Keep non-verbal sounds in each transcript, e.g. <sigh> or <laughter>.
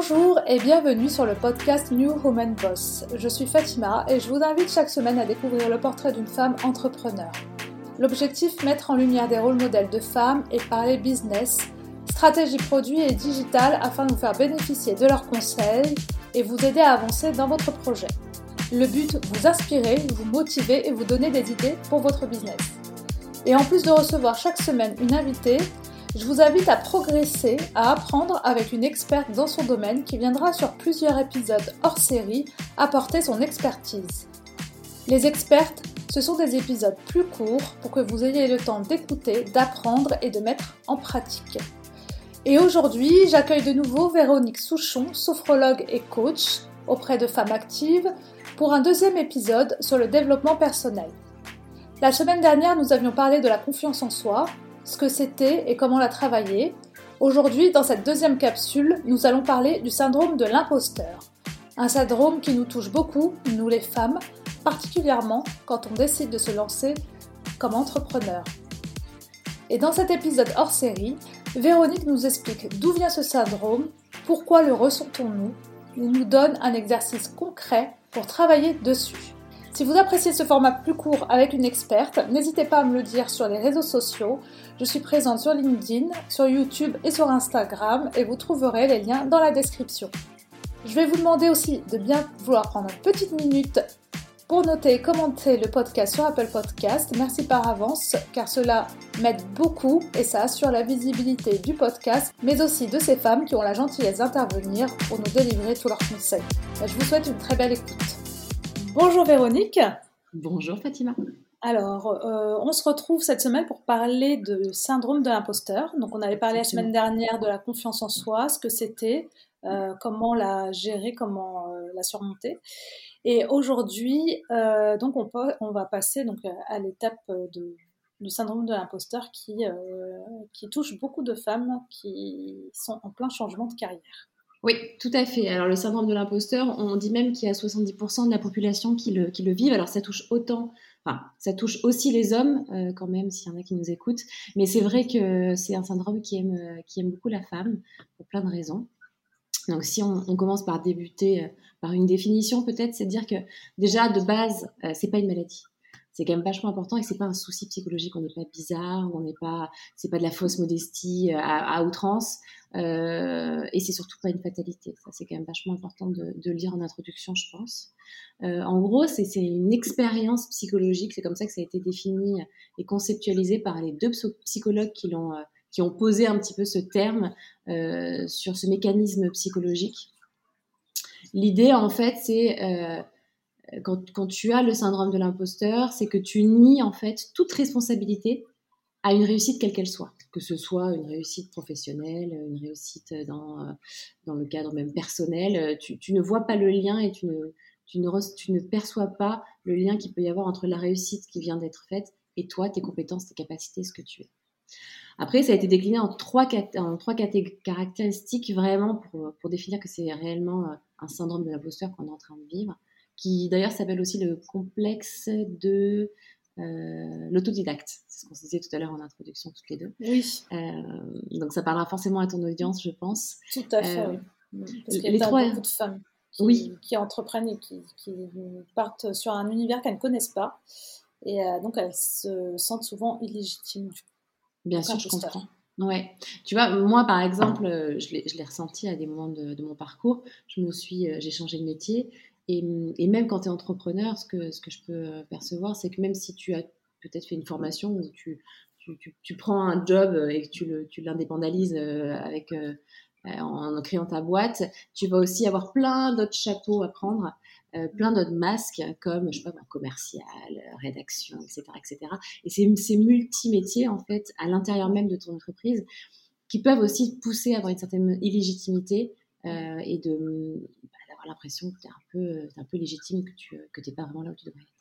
Bonjour et bienvenue sur le podcast New Woman Boss. Je suis Fatima et je vous invite chaque semaine à découvrir le portrait d'une femme entrepreneur. L'objectif, mettre en lumière des rôles modèles de femmes et parler business, stratégie produit et digital afin de vous faire bénéficier de leurs conseils et vous aider à avancer dans votre projet. Le but, vous inspirer, vous motiver et vous donner des idées pour votre business. Et en plus de recevoir chaque semaine une invitée, je vous invite à progresser, à apprendre avec une experte dans son domaine qui viendra sur plusieurs épisodes hors série apporter son expertise. Les expertes, ce sont des épisodes plus courts pour que vous ayez le temps d'écouter, d'apprendre et de mettre en pratique. Et aujourd'hui, j'accueille de nouveau Véronique Souchon, sophrologue et coach auprès de femmes actives, pour un deuxième épisode sur le développement personnel. La semaine dernière, nous avions parlé de la confiance en soi, ce que c'était et comment la travailler. Aujourd'hui, dans cette deuxième capsule, nous allons parler du syndrome de l'imposteur. Un syndrome qui nous touche beaucoup, nous les femmes, particulièrement quand on décide de se lancer comme entrepreneur. Et dans cet épisode hors série, Véronique nous explique d'où vient ce syndrome, pourquoi le ressentons-nous, il nous donne un exercice concret pour travailler dessus. Si vous appréciez ce format plus court avec une experte, n'hésitez pas à me le dire sur les réseaux sociaux. Je suis présente sur LinkedIn, sur YouTube et sur Instagram et vous trouverez les liens dans la description. Je vais vous demander aussi de bien vouloir prendre une petite minute pour noter et commenter le podcast sur Apple Podcast. Merci par avance car cela m'aide beaucoup et ça assure la visibilité du podcast, mais aussi de ces femmes qui ont la gentillesse d'intervenir pour nous délivrer tous leurs conseils. Je vous souhaite une très belle écoute. Bonjour Véronique. Bonjour Fatima. Alors, euh, on se retrouve cette semaine pour parler de syndrome de l'imposteur. Donc, on avait parlé la semaine dernière de la confiance en soi, ce que c'était, euh, comment la gérer, comment euh, la surmonter. Et aujourd'hui, donc, on, on, va passer donc à l'étape de, du syndrome de l'imposteur qui, qui touche beaucoup de femmes qui sont en plein changement de carrière. Oui, tout à fait. Alors le syndrome de l'imposteur, on dit même qu'il y a 70% de la population qui le, qui le vivent. Alors ça touche autant, enfin ça touche aussi les hommes euh, quand même, s'il y en a qui nous écoutent. Mais c'est vrai que c'est un syndrome qui aime, aime beaucoup la femme pour plein de raisons. Donc si on, on commence par débuter euh, par une définition, peut-être, c'est de dire que déjà de base, euh, c'est pas une maladie c'est quand même vachement important et c'est pas un souci psychologique. On n'est pas bizarre, on n'est pas, c'est pas de la fausse modestie à, outrance. Euh, et c'est surtout pas une fatalité. Ça, c'est quand même vachement important de, de lire en introduction, je pense. Euh, en gros, c'est une expérience psychologique. C'est comme ça que ça a été défini et conceptualisé par les deux psychologues qui l'ont, euh, qui ont posé un petit peu ce terme euh, sur ce mécanisme psychologique. L'idée, en fait, c'est euh, quand, tu as le syndrome de l'imposteur, c'est que tu nies en fait toute responsabilité à une réussite quelle qu'elle soit, que ce soit une réussite professionnelle, une réussite dans, euh, dans le cadre même personnel, tu, tu ne vois pas le lien et tu ne, tu, ne, tu ne perçois pas le lien qu'il peut y avoir entre la réussite qui vient d'être faite et toi, tes compétences, tes capacités, ce que tu es. Après, ça a été décliné en trois, en trois caractéristiques vraiment pour, pour définir que c'est réellement euh, un syndrome de l'imposteur qu'on est en train de vivre, qui d'ailleurs s'appelle aussi le complexe de euh, l'autodidacte. C'est ce qu'on se disait tout à l'heure en introduction, toutes les deux. Oui. Euh, donc ça parlera forcément à ton audience, je pense. Tout à fait. Euh, oui. Parce qu'il y a trois... beaucoup de femmes qui, oui. qui entreprennent et qui, qui, partent sur un univers qu'elles ne connaissent pas. Et euh, donc elles se sentent souvent illégitimes. Bien sûr, je comprends. Ouais. Tu vois, moi, par exemple, je l'ai ressenti à des moments de, de, mon parcours. Je me suis, j'ai changé de métier et, même quand tu es entrepreneur, ce que, je peux euh, percevoir, c'est que même si tu as peut-être fait une formation où tu, prends un job et que tu l'indépendalises euh, avec, euh, en créant ta boîte, tu vas aussi avoir plein d'autres chapeaux à prendre, plein d'autres masques comme, je sais pas, commercial, rédaction, etc. etc. Et c'est ces multi-métiers, en fait, à l'intérieur même de ton entreprise, qui peuvent aussi pousser à avoir une certaine illégitimité et de l'impression que tu es, un peu, un peu légitime, que tu n'es pas vraiment là où tu devrais être.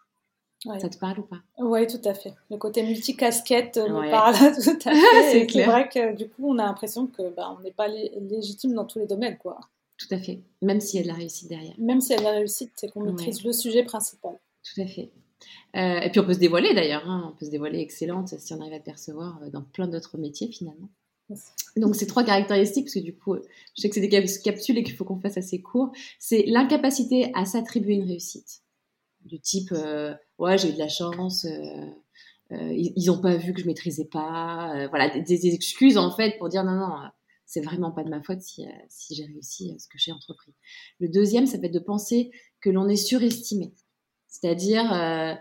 Ça te parle ou pas? Oui, tout à fait. Le côté multicasquette me parle <laughs> tout à <laughs> fait. c'est vrai que du coup, on a l'impression que bah, on n'est pas légitime dans tous les domaines, quoi. Tout à fait. Même s'il y a de la réussite derrière. Même s'il y a de la réussite, c'est qu'on maîtrise le sujet principal. Tout à fait. Euh, et puis on peut se dévoiler d'ailleurs, hein. on peut se dévoiler excellente si on arrive à percevoir euh, dans plein d'autres métiers finalement. Donc, ces trois caractéristiques, parce que du coup, je sais que c'est des capsules et qu'il faut qu'on fasse assez court, c'est l'incapacité à s'attribuer une réussite. Du type, euh, ouais, j'ai eu de la chance, euh, euh, ils n'ont pas vu que je maîtrisais pas. voilà, des, excuses en fait pour dire non, non, c'est vraiment pas de ma faute si, si j'ai réussi ce que j'ai entrepris. Le deuxième, ça va être de penser que l'on est surestimé. C'est-à-dire,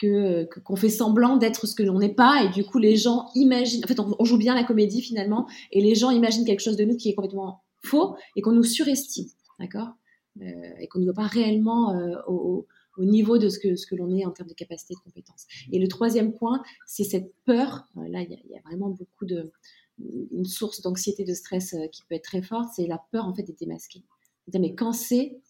qu'on fait semblant d'être ce que l'on n'est pas et du coup les gens imaginent en fait on, joue bien la comédie finalement et les gens imaginent quelque chose de nous qui est complètement faux et qu'on nous surestime d'accord? Euh, et qu'on ne voit pas réellement euh, au, au, niveau de ce que l'on est en termes de capacité de compétence. Et le troisième point c'est cette peur. Euh, là il y, a vraiment beaucoup de une source d'anxiété de stress qui peut être très forte c'est la peur en fait d'être démasqué. Mais quand c'est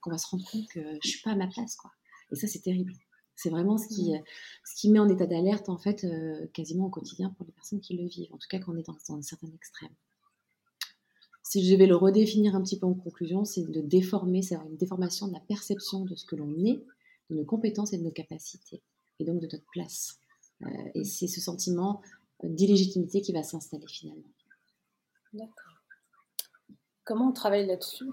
qu'on va se rendre compte que je suis pas à ma place quoi. Et ça c'est terrible c'est vraiment ce qui, mmh. ce qui met en état d'alerte, en fait, euh, quasiment au quotidien pour les personnes qui le vivent, en tout cas quand on est dans, un certain extrême. Si je vais le redéfinir un petit peu en conclusion, c'est de déformer, c'est une déformation de la perception de ce que l'on est, de nos compétences et de nos capacités, et donc de notre place. Euh, et c'est ce sentiment d'illégitimité qui va s'installer finalement. D'accord. Comment on travaille là-dessus?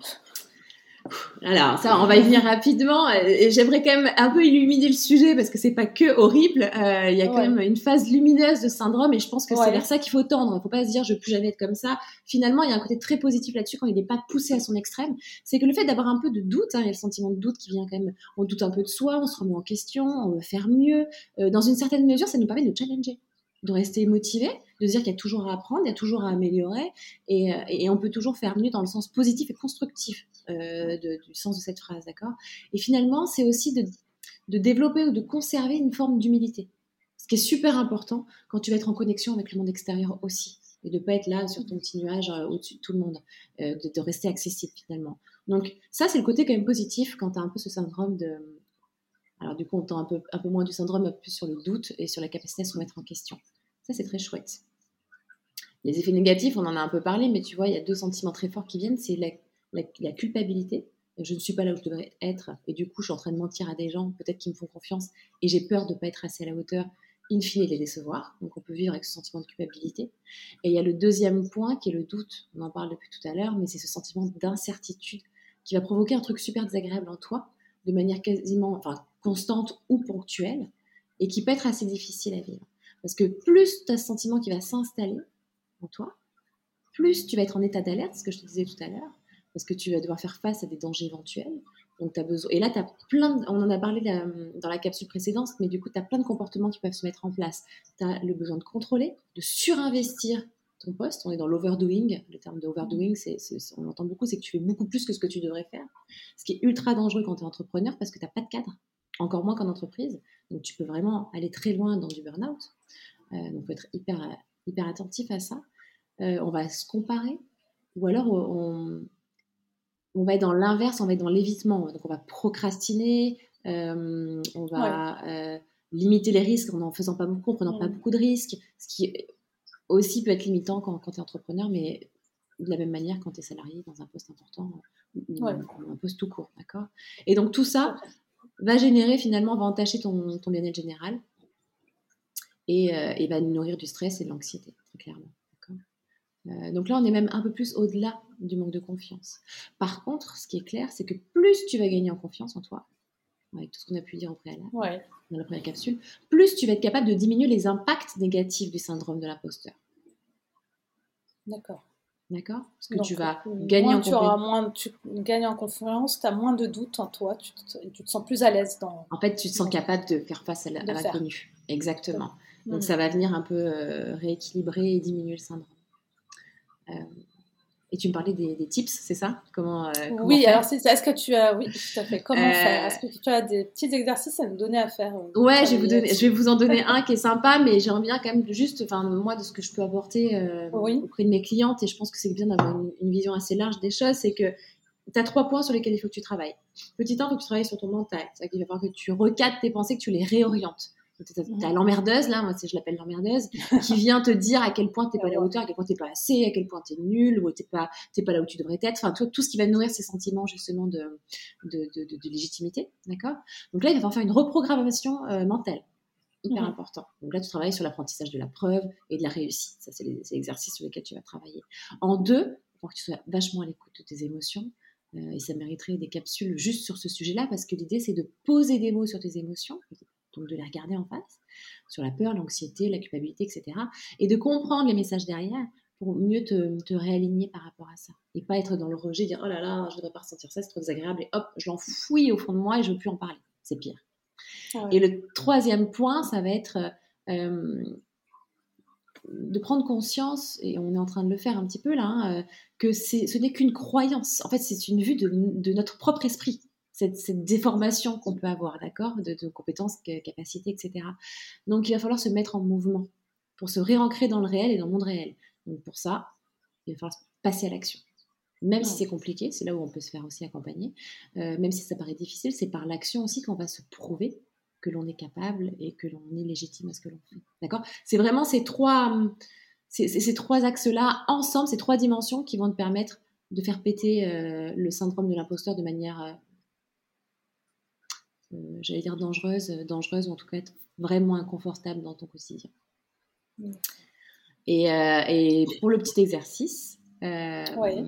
Alors ça, on va y venir rapidement. Et j'aimerais quand même un peu illuminer le sujet parce que c'est pas que horrible. Euh, il y a quand même une phase lumineuse de syndrome et je pense que c'est vers ça qu'il faut tendre. Il faut pas se dire je veux plus jamais être comme ça. Finalement, il y a un côté très positif là-dessus quand il n'est pas poussé à son extrême. C'est que le fait d'avoir un peu de doute, hein, il y a le sentiment de doute qui vient quand même. On doute un peu de soi, on se remet en question, on veut faire mieux. Euh, dans une certaine mesure, ça nous permet de challenger de rester motivé, de dire qu'il y a toujours à apprendre, il y a toujours à améliorer, et, et, on peut toujours faire mieux dans le sens positif et constructif euh, du sens de cette phrase, d'accord? Et finalement, c'est aussi de, de, développer ou de conserver une forme d'humilité, ce qui est super important quand tu vas être en connexion avec le monde extérieur aussi, et de pas être là sur ton petit nuage euh, au-dessus de tout le monde, euh, de, de, rester accessible finalement. Donc ça, c'est le côté quand même positif quand tu as un peu ce syndrome de... Alors du coup, on tend un peu, un peu moins du syndrome, plus sur le doute et sur la capacité à se remettre en question. Ça, c'est très chouette. Les effets négatifs, on en a un peu parlé, mais tu vois, il y a deux sentiments très forts qui viennent. C'est la, culpabilité. Je ne suis pas là où je devrais être, et du coup, je suis en train de mentir à des gens, peut-être qui me font confiance, et j'ai peur de ne pas être assez à la hauteur, in fine, et les décevoir. Donc, on peut vivre avec ce sentiment de culpabilité. Et il y a le deuxième point, qui est le doute. On en parle depuis tout à l'heure, mais c'est ce sentiment d'incertitude qui va provoquer un truc super désagréable en toi, de manière quasiment, enfin, constante ou ponctuelle, et qui peut être assez difficile à vivre. Parce que plus tu as ce sentiment qui va s'installer toi, plus tu vas être en état d'alerte, ce que je te disais tout à l'heure, parce que tu vas devoir faire face à des dangers éventuels. Donc, as besoin... Et là, as plein on en a parlé dans la capsule précédente, mais du coup, tu as plein de comportements qui peuvent se mettre en place. Tu as le besoin de contrôler, de surinvestir ton poste. On est dans l'overdoing. Le terme de overdoing, c'est, on l'entend beaucoup, c'est que tu fais beaucoup plus que ce que tu devrais faire. Ce qui est ultra dangereux quand tu es entrepreneur parce que tu n'as pas de cadre, encore moins qu'en entreprise. Donc, tu peux vraiment aller très loin dans du burn-out. Euh, donc, faut être hyper, hyper attentif à ça. Euh, on va se comparer, ou alors on, on va être dans l'inverse, on va être dans l'évitement. Donc, on va procrastiner, euh, on va limiter les risques en n'en faisant pas beaucoup, en prenant pas beaucoup de risques, ce qui aussi peut être limitant quand, quand tu es entrepreneur, mais de la même manière quand tu es salarié dans un poste important ou, un poste tout court, d'accord? Et donc tout ça va générer finalement, va entacher ton, ton bien-être général, et, euh, va nourrir du stress et de l'anxiété, très clairement. Euh, donc là, on est même un peu plus au-delà du manque de confiance. Par contre, ce qui est clair, c'est que plus tu vas gagner en confiance en toi, avec tout ce qu'on a pu dire au préalable, dans la première capsule, plus tu vas être capable de diminuer les impacts négatifs du syndrome de l'imposteur. D'accord. D'accord? Parce que tu vas euh, gagner en tu auras moins, tu gagnes en confiance, tu as moins de doutes en toi, tu te, tu te sens plus à l'aise dans. En fait, tu te sens capable de faire face à l'inconnu. Exactement. Donc, ça va venir un peu euh, rééquilibrer et diminuer le syndrome. Euh, et tu me parlais des, tips, c'est ça? Comment, Oui, alors est-ce que tu as, oui, tout à fait. Comment faire? Est-ce que tu as des petits exercices à nous donner à faire Ouais, je vais, vous donner, je vais vous en donner <laughs> un qui est sympa, mais j'aimerais bien quand même juste, enfin moi de ce que je peux apporter auprès de mes clientes, et je pense que c'est bien d'avoir une, une, vision assez large des choses, c'est que tu as trois points sur lesquels il faut que tu travailles. Petit 1, il faut que tu travailles sur ton mental. C'est-à-dire qu'il va falloir que tu recadres tes pensées, que tu les réorientes. T'as l'emmerdeuse, là, moi je l'appelle l'emmerdeuse, <laughs> qui vient te dire à quel point t'es pas à la hauteur, à quel point t'es pas assez, à quel point t'es nul, ou t'es pas, pas là où tu devrais être. Enfin, tout, tout ce qui va nourrir ces sentiments justement de, de, de, légitimité, d'accord? Donc là, il va falloir faire une reprogrammation euh, mentale. hyper Mhm. important. Donc là, tu travailles sur l'apprentissage de la preuve et de la réussite. Ça, c'est l'exercice sur lesquels tu vas travailler. En deux, pour que tu sois vachement à l'écoute de tes émotions, euh, et ça mériterait des capsules juste sur ce sujet-là, parce que l'idée, c'est de poser des mots sur tes émotions, donc de les regarder en face, sur la peur, l'anxiété, la culpabilité, etc. Et de comprendre les messages derrière pour mieux te, te réaligner par rapport à ça. Et pas être dans le rejet, dire oh là là, je ne devrais pas ressentir ça, c'est trop désagréable, et hop, je l'enfouis au fond de moi et je ne veux plus en parler. C'est pire. Ah ouais. Et le troisième point, ça va être euh, de prendre conscience, et on est en train de le faire un petit peu là, hein, euh, que ce n'est qu'une croyance. En fait, c'est une vue de, de notre propre esprit, cette, cette déformation qu'on peut avoir, d'accord, de, de compétences, capacités, etc. Donc, il va falloir se mettre en mouvement pour se réancrer dans le réel et dans le monde réel. Donc, pour ça, il va falloir passer à l'action. Même si c'est compliqué, c'est là où on peut se faire aussi accompagner, euh, même si ça paraît difficile, c'est par l'action aussi qu'on va se prouver que l'on est capable et que l'on est légitime à ce que l'on fait. D'accord C'est vraiment ces trois, ces, ces- ces trois axes-là, ensemble, ces trois dimensions qui vont te permettre de faire péter euh, le syndrome de l'imposteur de manière, euh, j'allais dire dangereuse, euh, dangereuse ou en tout cas être vraiment inconfortable dans ton quotidien. Mm. Et, euh, et pour le petit exercice, euh, Ouais.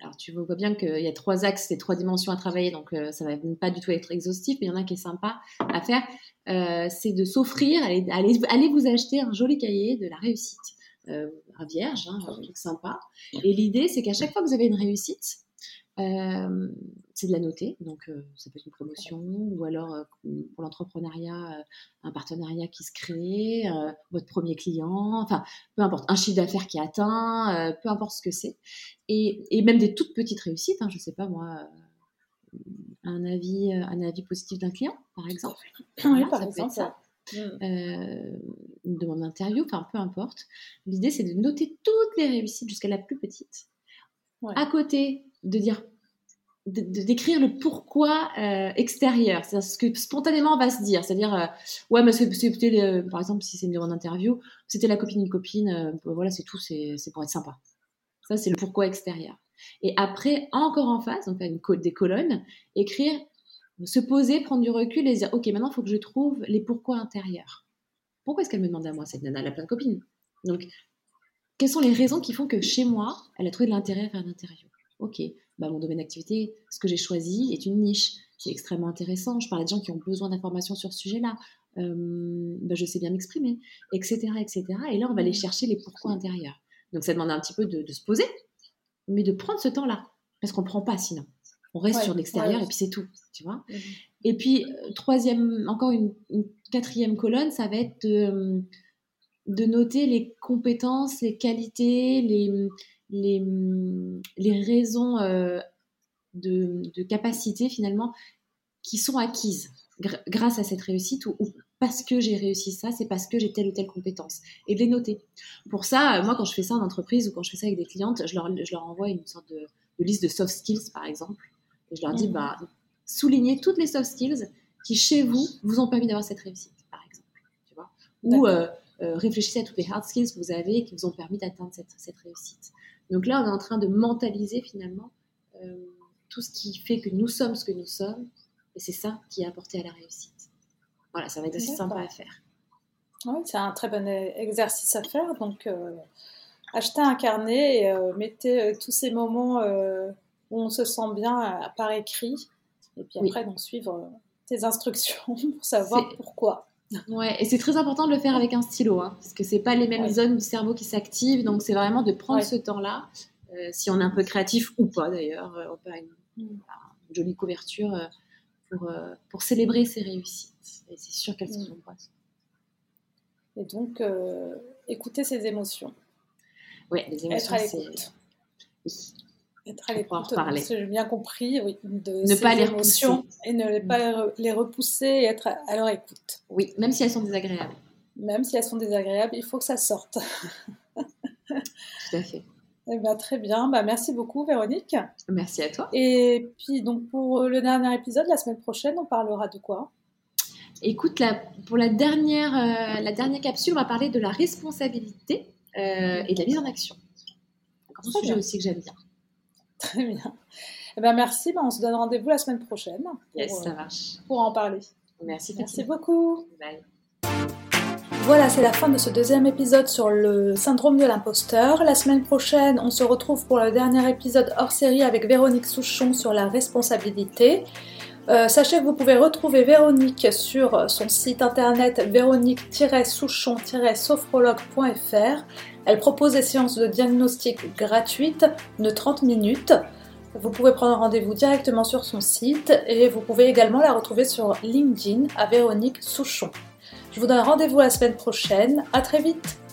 alors tu vois bien qu'il y a trois axes, et trois dimensions à travailler, donc euh, ça va pas du tout être exhaustif, mais il y en a un qui est sympa à faire, euh, c'est de s'offrir, allez, allez, allez vous acheter un joli cahier de la réussite, euh, un vierge, hein, un truc sympa. Et l'idée, c'est qu'à chaque fois que vous avez une réussite, euh, c'est de la noter, donc euh, ça peut être une promotion ou alors euh, pour l'entrepreneuriat, un partenariat qui se crée, votre premier client, enfin peu importe, un chiffre d'affaires qui est atteint, peu importe ce que c'est, et, et même des toutes petites réussites, hein, je sais pas moi, un avis, un avis positif d'un client par exemple, Oui, Voilà, par ça peut être ça. Une demande d'interview, enfin peu importe. L'idée c'est de noter toutes les réussites jusqu'à la plus petite. Ouais. À côté, de dire, décrire le pourquoi euh, extérieur, c'est ce que spontanément on va se dire, c'est-à-dire euh, ouais mais c'était le- par exemple si c'est une demande d'interview, c'était la copine d'une copine, euh, voilà c'est tout, c'est pour être sympa. Ça c'est le pourquoi extérieur. Et après encore en face, donc une co- des colonnes, écrire se poser, prendre du recul et dire ok maintenant il faut que je trouve les pourquoi intérieurs. Pourquoi est-ce qu'elle me demande à moi cette nana? Elle a plein de copines. Donc quelles sont les raisons qui font que chez moi elle a trouvé de l'intérêt à faire une interview? Ok, bah, mon domaine d'activité, ce que j'ai choisi est une niche. C'est extrêmement intéressant. Je parle à des gens qui ont besoin d'informations sur ce sujet-là. Euh, bah, je sais bien m'exprimer, etc., etc. Et là, on va aller chercher les pourquoi intérieurs. Donc, ça demande un petit peu de, de se poser, mais de prendre ce temps-là. Parce qu'on ne prend pas sinon. On reste Ouais, sur l'extérieur ouais. et puis c'est tout. Tu vois Mhm. et puis, euh, troisième, encore une, une quatrième colonne, ça va être de, de noter les compétences, les qualités, les, les, les raisons euh, de, de capacité finalement qui sont acquises gr- grâce à cette réussite ou, ou parce que j'ai réussi ça, c'est parce que j'ai telle ou telle compétence. Et de les noter. Pour ça, euh, moi, quand je fais ça en entreprise ou quand je fais ça avec des clientes, je leur, je leur envoie une sorte de, de liste de soft skills, par exemple. Et je leur dis, Mhm. bah, soulignez toutes les soft skills qui, chez vous, vous ont permis d'avoir cette réussite, par exemple. Tu vois? Ou euh, euh, réfléchissez à toutes les hard skills que vous avez et qui vous ont permis d'atteindre cette, cette réussite. Donc là, on est en train de mentaliser finalement euh, tout ce qui fait que nous sommes ce que nous sommes. Et c'est ça qui a apporté à la réussite. Voilà, ça va être aussi sympa à faire. Oui, c'est un très bon e- exercice à faire. Donc, euh, achetez un carnet et euh, mettez euh, tous ces moments euh, où on se sent bien euh, par écrit. Et puis Oui. après, donc, suivre euh, tes instructions <laughs> pour savoir pourquoi. Ouais, et c'est très important de le faire avec un stylo, hein, parce que c'est pas les mêmes Ouais. zones du cerveau qui s'activent, donc c'est vraiment de prendre Ouais. ce temps-là, euh, si on est un peu créatif ou pas d'ailleurs, euh, on peut une, Mm. une jolie couverture euh, pour, pour célébrer ses réussites. Et c'est sûr qu'elles sont Mm. nombreuses. Et donc, écouter ses émotions. Ouais, les Être émotions, à c'est. l'écoute. Oui. Être à l'écoute, si j'ai bien compris, oui, de Ne pas les émotions repousser. et ne pas les re- les repousser et être à- leur écoute. oui, même si elles sont désagréables. Même si elles sont désagréables, il faut que ça sorte. Tout à fait. <laughs> Eh ben, très bien, bah, merci beaucoup Véronique. Merci à toi. Et puis donc pour le dernier épisode, la semaine prochaine, on parlera de quoi? Écoute, la- pour la dernière, euh, la dernière capsule, on va parler de la responsabilité euh, et de la mise en action. Un grand Très sujet bien. aussi que j'aime bien. <laughs> Très bien. Eh ben, merci, bah, on se donne rendez-vous la semaine prochaine pour, Yes, euh, ça marche. pour en parler. Merci, Merci beaucoup. Bye. Voilà, c'est la fin de ce deuxième épisode sur le syndrome de l'imposteur. La semaine prochaine, on se retrouve pour le dernier épisode hors série avec Véronique Souchon sur la responsabilité. Euh, sachez que vous pouvez retrouver Véronique sur son site internet véronique-souchon-sophrologue.fr. Elle propose des séances de diagnostic gratuites de 30 minutes. Vous pouvez prendre rendez-vous directement sur son site et vous pouvez également la retrouver sur LinkedIn à Véronique Souchon. Je vous donne rendez-vous la semaine prochaine. À très vite!